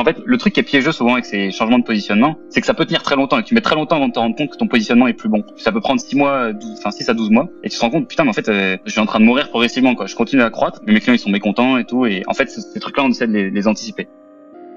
En fait, le truc qui est piégeux souvent avec ces changements de positionnement, c'est que ça peut tenir très longtemps et tu mets très longtemps avant de te rendre compte que ton positionnement est plus bon. Ça peut prendre 6 mois, 12, enfin 6 à 12 mois et tu te rends compte, putain, mais en fait, euh, je suis en train de mourir progressivement, quoi. Je continue à croître, mais mes clients, ils sont mécontents et tout. Et en fait, ces trucs-là, on essaie de les, anticiper.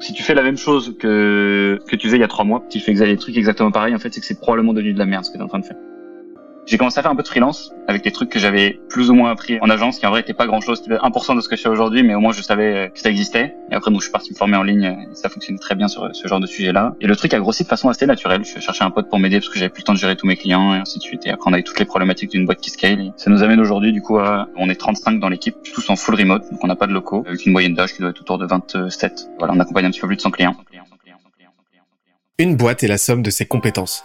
Si tu fais la même chose que, que tu faisais il y a 3 mois, si tu fais des trucs exactement pareil, en fait, c'est que c'est probablement devenu de la merde ce que tu es en train de faire. J'ai commencé à faire un peu de freelance avec des trucs que j'avais plus ou moins appris en agence, qui en vrai était pas grand chose, 1% de ce que je fais aujourd'hui, mais au moins je savais que ça existait. Et après, donc, je suis parti me former en ligne, et ça fonctionnait très bien sur ce genre de sujet-là. Et le truc a grossi de façon assez naturelle. Je cherchais un pote pour m'aider parce que j'avais plus le temps de gérer tous mes clients et ainsi de suite. Et après, on avait toutes les problématiques d'une boîte qui scale. Et ça nous amène aujourd'hui, du coup, à, on est 35 dans l'équipe, tous en full remote, donc on n'a pas de locaux, avec une moyenne d'âge qui doit être autour de 27. Voilà, on accompagne un petit peu plus de 100 clients. Une boîte est la somme de ses compétences.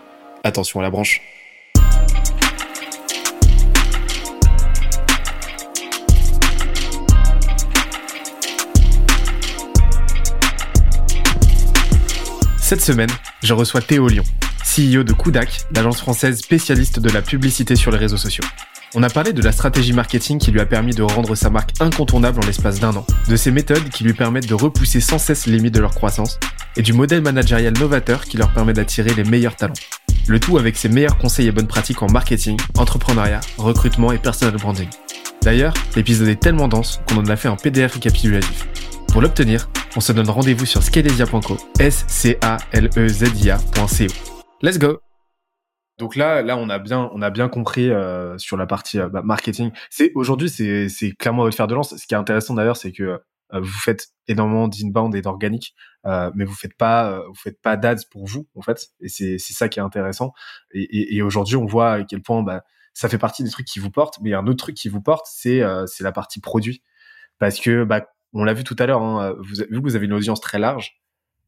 attention à la branche. Cette semaine, je reçois Théo Lyon, CEO de Kudak, l'agence française spécialiste de la publicité sur les réseaux sociaux. On a parlé de la stratégie marketing qui lui a permis de rendre sa marque incontournable en l'espace d'un an, de ses méthodes qui lui permettent de repousser sans cesse les limites de leur croissance, et du modèle managérial novateur qui leur permet d'attirer les meilleurs talents. Le tout avec ses meilleurs conseils et bonnes pratiques en marketing, entrepreneuriat, recrutement et personal branding. D'ailleurs, l'épisode est tellement dense qu'on en a fait un PDF récapitulatif. Pour l'obtenir, on se donne rendez-vous sur scalesia.co, s c a l e z i a.co. Let's go. Donc là, là, on a bien, on a bien compris euh, sur la partie euh, bah, marketing. C'est aujourd'hui, c'est, clairement votre fer de lance. Ce qui est intéressant d'ailleurs, c'est que vous faites énormément d'inbound et d'organique, mais vous faites pas, vous faites pas d'ads pour vous en fait. Et c'est, c'est ça qui est intéressant. Et, aujourd'hui, on voit à quel point bah, ça fait partie des trucs qui vous portent. Mais un autre truc qui vous porte, c'est, c'est la partie produit, parce que bah, on l'a vu tout à l'heure, hein, vous, vu que vous avez une audience très large,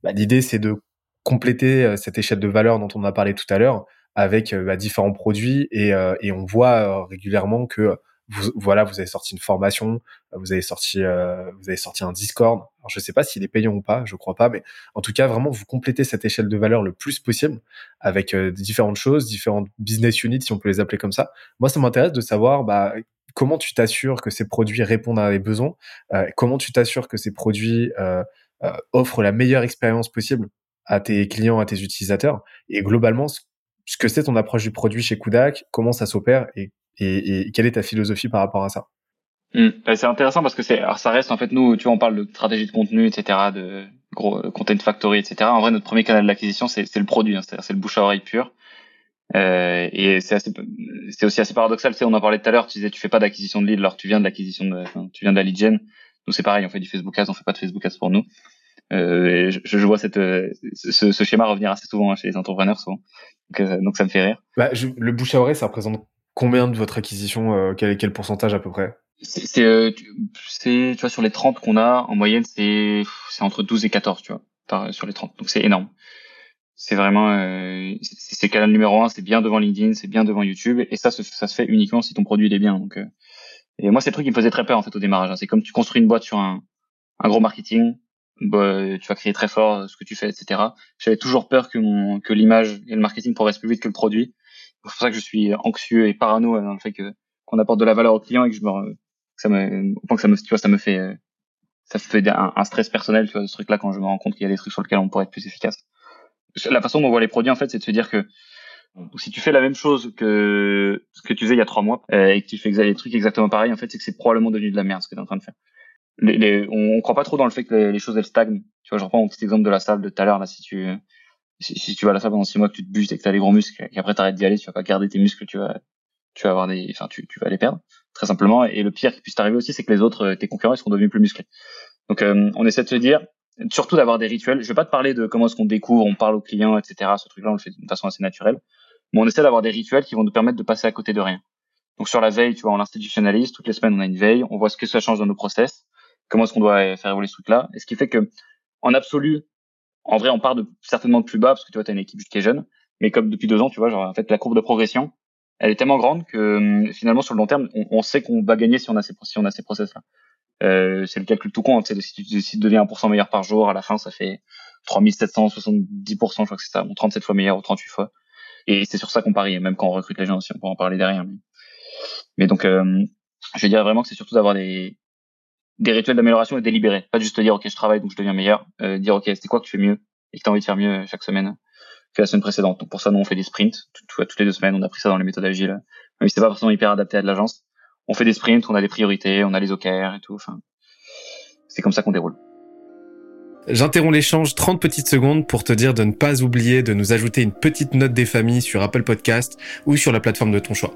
bah, l'idée c'est de compléter euh, cette échelle de valeur dont on a parlé tout à l'heure avec euh, différents produits et, euh, et on voit régulièrement que vous, voilà, vous avez sorti une formation, vous avez sorti, vous avez sorti un Discord. Alors je sais pas s'il est payant ou pas, je crois pas, mais en tout cas vraiment vous complétez cette échelle de valeur le plus possible avec différentes choses, différentes business units si on peut les appeler comme ça. Moi ça m'intéresse de savoir bah, comment tu t'assures que ces produits répondent à des besoins, euh, comment tu t'assures que ces produits euh, euh, offrent la meilleure expérience possible à tes clients, à tes utilisateurs, et globalement ce que c'est ton approche du produit chez Kudak, comment ça s'opère et, et, quelle est ta philosophie par rapport à ça? Mmh. C'est intéressant parce que c'est, alors ça reste en fait nous, tu vois, on parle de stratégie de contenu, etc., de gros content factory, etc. En vrai, notre premier canal d'acquisition, c'est, c'est le produit, hein, c'est-à-dire c'est le bouche à oreille pur. Euh, et c'est assez, c'est aussi assez paradoxal. Tu sais, on en parlait tout à l'heure. Tu disais, tu fais pas d'acquisition de lead, alors tu viens de l'acquisition de, tu viens de la lead gen. Nous, c'est pareil. On fait du Facebook Ads, on fait pas de Facebook Ads pour nous. Euh, je, je, vois cette, ce, ce, schéma revenir assez souvent hein, chez les entrepreneurs, souvent. Donc, euh, donc ça me fait rire. Bah, je, le bouche à oreille, ça représente combien de votre acquisition euh, quel, quel pourcentage à peu près? C'est, euh, c'est, tu vois, sur les 30 qu'on a, en moyenne, c'est, c'est entre 12 et 14, tu vois, par, sur les 30. Donc c'est énorme c'est vraiment euh, c'est canal numéro un, c'est bien devant LinkedIn, c'est bien devant YouTube, et ça, ça se fait uniquement si ton produit est bien. Donc, euh, et moi, c'est le truc qui me faisait très peur en fait au démarrage. Hein. C'est comme tu construis une boîte sur un, un gros marketing, bah, tu vas créer très fort ce que tu fais, etc. J'avais toujours peur que mon que l'image et le marketing progressent plus vite que le produit. C'est pour ça que je suis anxieux et parano dans le fait que qu'on apporte de la valeur au client et que je me ça me au que ça me tu vois ça me fait ça fait un, stress personnel tu vois ce truc là quand je me rends compte qu'il y a des trucs sur lesquels on pourrait être plus efficace la façon dont on voit les produits en fait, c'est de se dire que si tu fais la même chose que ce que tu faisais il y a trois mois euh, et que tu fais les trucs exactement pareil, en fait, c'est que c'est probablement devenu de la merde ce que tu es en train de faire. On, on croit pas trop dans le fait que les, choses elles stagnent. Tu vois, je reprends mon petit exemple de la salle de tout à l'heure là. Si tu si, tu vas à la salle pendant six mois que tu te buses et que tu as des gros muscles et qu'après t'arrêtes d'y aller, tu vas pas garder tes muscles, tu vas tu vas avoir des, enfin tu, tu vas les perdre très simplement. Et le pire qui puisse t'arriver aussi, c'est que les autres, tes concurrents, ils seront devenus plus musclés. Donc euh, on essaie de se dire, surtout d'avoir des rituels. Je vais pas te parler de comment est-ce qu'on découvre, on parle aux clients, etc. Ce truc-là, on le fait d'une façon assez naturelle. Mais on essaie d'avoir des rituels qui vont nous permettre de passer à côté de rien. Donc sur la veille, tu vois, on l'institutionnalise. Toutes les semaines, on a une veille. On voit ce que ça change dans nos process. Comment est-ce qu'on doit faire évoluer ce truc-là. Et ce qui fait que, en absolu, en vrai, on part de certainement de plus bas parce que tu vois, t'as une équipe qui est jeune, mais comme depuis deux ans, tu vois, genre en fait la courbe de progression, elle est tellement grande que hum, finalement sur le long terme, on, sait qu'on va gagner si on a ces si on a ces process là. Euh, c'est le calcul tout con, hein, si tu décides de devenir 1% meilleur par jour, à la fin ça fait 3770%, je crois que c'est ça, 37 fois meilleur ou 38 fois. Et c'est sur ça qu'on parie, même quand on recrute les gens aussi, on peut en parler derrière. Mais, mais donc, euh, je dirais vraiment que c'est surtout d'avoir des, des rituels d'amélioration et délibérés. Pas juste dire, OK, je travaille, donc je deviens meilleur. Euh, dire, OK, c'est quoi que tu fais mieux et que tu as envie de faire mieux chaque semaine que la semaine précédente. Donc pour ça, nous, on fait des sprints. toutes les deux semaines, on a pris ça dans les méthodes agiles. Mais c'est pas forcément hyper adapté à de l'agence. On fait des sprints, on a des priorités, on a les OKR et tout. Enfin, c'est comme ça qu'on déroule. J'interromps l'échange 30 petites secondes pour te dire de ne pas oublier de nous ajouter une petite note des familles sur Apple Podcast ou sur la plateforme de ton choix.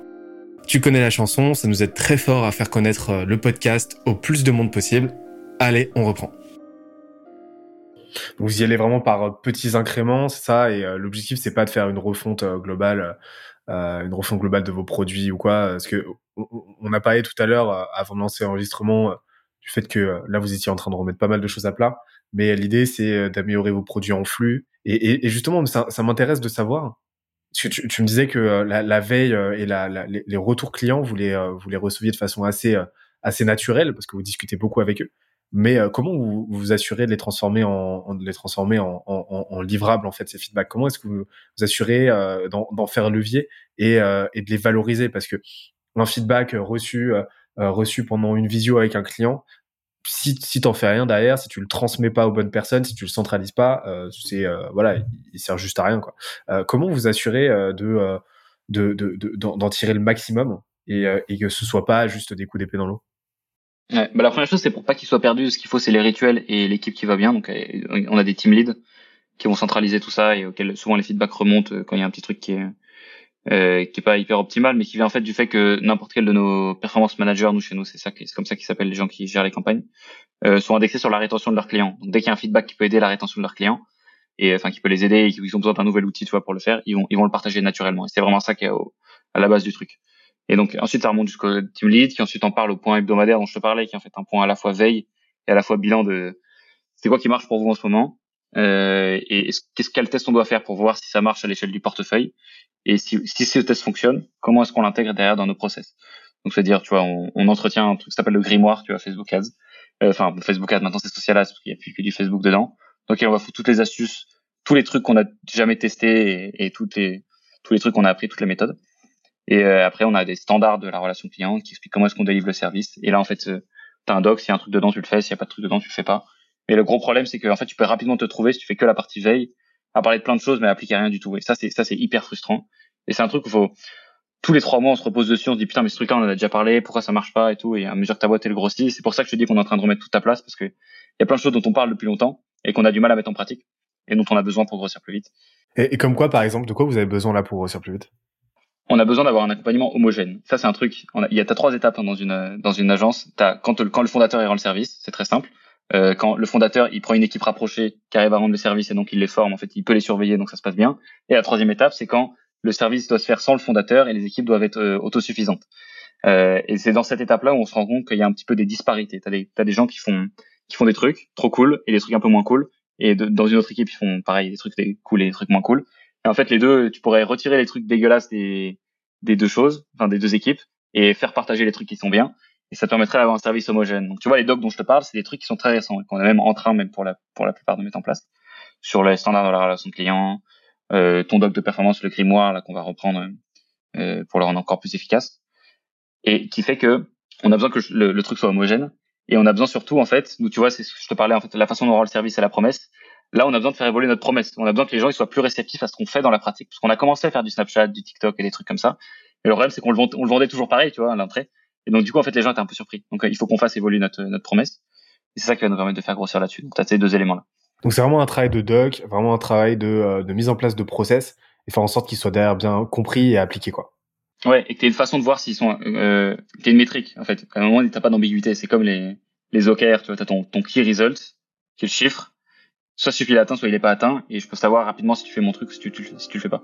Tu connais la chanson, ça nous aide très fort à faire connaître euh, le podcast au plus de monde possible. Allez, on reprend. Vous y allez vraiment par euh, petits incréments, c'est ça, et euh, l'objectif c'est pas de faire une refonte globale, une refonte globale de vos produits ou quoi, parce que on a parlé tout à l'heure avant de lancer l'enregistrement du fait que là vous étiez en train de remettre pas mal de choses à plat, mais l'idée c'est d'améliorer vos produits en flux, et, justement ça m'intéresse de savoir tu, me disais que euh, la, veille euh, et les, retours clients, vous les, euh, vous les receviez de façon assez, naturelle parce que vous discutez beaucoup avec eux. Mais comment vous, vous assurez de les transformer en, en, livrables en fait ces feedbacks? Comment est-ce que vous vous assurez d'en faire levier et, et de les valoriser? Parce que un feedback reçu reçu pendant une visio avec un client, si, si t'en fais rien derrière, si tu le transmets pas aux bonnes personnes, si tu le centralises pas, euh, c'est euh, voilà, il, sert juste à rien quoi. Euh, comment vous assurez de de d'en tirer le maximum et, et que ce soit pas juste des coups d'épée dans l'eau? Ouais, bah la première chose c'est pour pas qu'il soit perdu, ce qu'il faut c'est les rituels et l'équipe qui va bien. Donc on a des team leads qui vont centraliser tout ça et auxquels souvent les feedbacks remontent quand il y a un petit truc qui est euh, qui est pas hyper optimal, mais qui vient en fait du fait que n'importe quel de nos performance managers, nous chez nous, c'est ça, c'est comme ça qu'ils s'appellent les gens qui gèrent les campagnes, euh, sont indexés sur la rétention de leurs clients. Donc dès qu'il y a un feedback qui peut aider la rétention de leurs clients, et enfin qui peut les aider et qu'ils ont besoin d'un nouvel outil, tu vois, pour le faire, ils vont ils vont le partager naturellement. Et c'est vraiment ça qui est à la base du truc. Et donc ensuite ça remonte jusqu'au team lead, qui ensuite en parle au point hebdomadaire dont je te parlais, qui est en fait un point à la fois veille et à la fois bilan de c'est quoi qui marche pour vous en ce moment, euh, et qu'est-ce quel test on doit faire pour voir si ça marche à l'échelle du portefeuille et si, si ce test fonctionne, comment est-ce qu'on l'intègre derrière dans nos process? Donc c'est-à-dire, tu vois, on, on, entretient un truc qui s'appelle le grimoire, tu vois, Facebook Ads. Euh, enfin, Facebook Ads, maintenant c'est Social Ads parce qu'il n'y a plus que du Facebook dedans. Donc on va foutre toutes les astuces, tous les trucs qu'on a jamais testés et, toutes les tous les trucs qu'on a appris, toutes les méthodes. Et euh, après, on a des standards de la relation client qui expliquent comment est-ce qu'on délivre le service. Et là, en fait, tu as un doc, s'il y a un truc dedans, tu le fais, s'il n'y a pas de truc dedans, tu le fais pas. Mais le gros problème, c'est que en fait, tu peux rapidement te trouver si tu fais que la partie veille, à parler de plein de choses, mais à appliquer rien du tout. Et ça, c'est ça, c'est hyper frustrant. Et c'est un truc où faut tous les trois mois, on se repose dessus, on se dit putain, mais ce truc-là, on en a déjà parlé, pourquoi ça marche pas et tout. Et à mesure que ta boîte elle grossit, c'est pour ça que je te dis qu'on est en train de remettre toute ta place parce que il y a plein de choses dont on parle depuis longtemps et qu'on a du mal à mettre en pratique et dont on a besoin pour grossir plus vite. Et, comme quoi, par exemple, de quoi vous avez besoin là pour grossir plus vite? On a besoin d'avoir un accompagnement homogène. Ça, c'est un truc. il y a t'as trois étapes hein, dans une dans une agence. T'as quand le, quand le fondateur il rend le service, c'est très simple. Euh, quand le fondateur il prend une équipe rapprochée qui arrive à rendre le service et donc il les forme, en fait, il peut les surveiller, donc ça se passe bien. Et la troisième étape, c'est quand le service doit se faire sans le fondateur et les équipes doivent être euh, autosuffisantes. Euh, et c'est dans cette étape-là où on se rend compte qu'il y a un petit peu des disparités. T'as des, as des gens qui font, qui font des trucs trop cool et des trucs un peu moins cool. Et dans une autre équipe, ils font pareil, des trucs cool et des trucs moins cool. Et en fait, les deux, tu pourrais retirer les trucs dégueulasses des, des deux choses, enfin des deux équipes, et faire partager les trucs qui sont bien. Et ça permettrait d'avoir un service homogène. Donc tu vois, les docs dont je te parle, c'est des trucs qui sont très récents qu'on est même en train, même pour la, pour la plupart de mettre en place, sur les standards de la relation client, euh, ton doc de performance, le grimoire là qu'on va reprendre euh, pour le rendre encore plus efficace, et qui fait que on a besoin que le, le, truc soit homogène, et on a besoin surtout en fait, nous tu vois, c'est ce que je te parlais en fait, la façon dont on rend le service et la promesse. Là, on a besoin de faire évoluer notre promesse. On a besoin que les gens ils soient plus réceptifs à ce qu'on fait dans la pratique, parce qu'on a commencé à faire du Snapchat, du TikTok et des trucs comme ça. Et le problème, c'est qu'on le, on le vendait toujours pareil, tu vois, à l'entrée. Et donc du coup, en fait, les gens étaient un peu surpris. Donc il faut qu'on fasse évoluer notre, notre promesse. Et c'est ça qui va nous permettre de faire grossir là-dessus. Donc tu as ces deux éléments là. Donc c'est vraiment un travail de doc, vraiment un travail de, euh, de mise en place de process et faire en sorte qu'ils soient derrière bien compris et appliqués quoi. Ouais, et que t'aies une façon de voir s'ils sont, euh, t'es une métrique en fait. À un moment, t'as pas d'ambiguïté. C'est comme les les OKR, tu vois, t'as ton ton key result, qui est le chiffre. Soit suffit d'atteindre, atteint, soit il est pas atteint, et je peux savoir rapidement si tu fais mon truc, si tu, si tu le fais pas.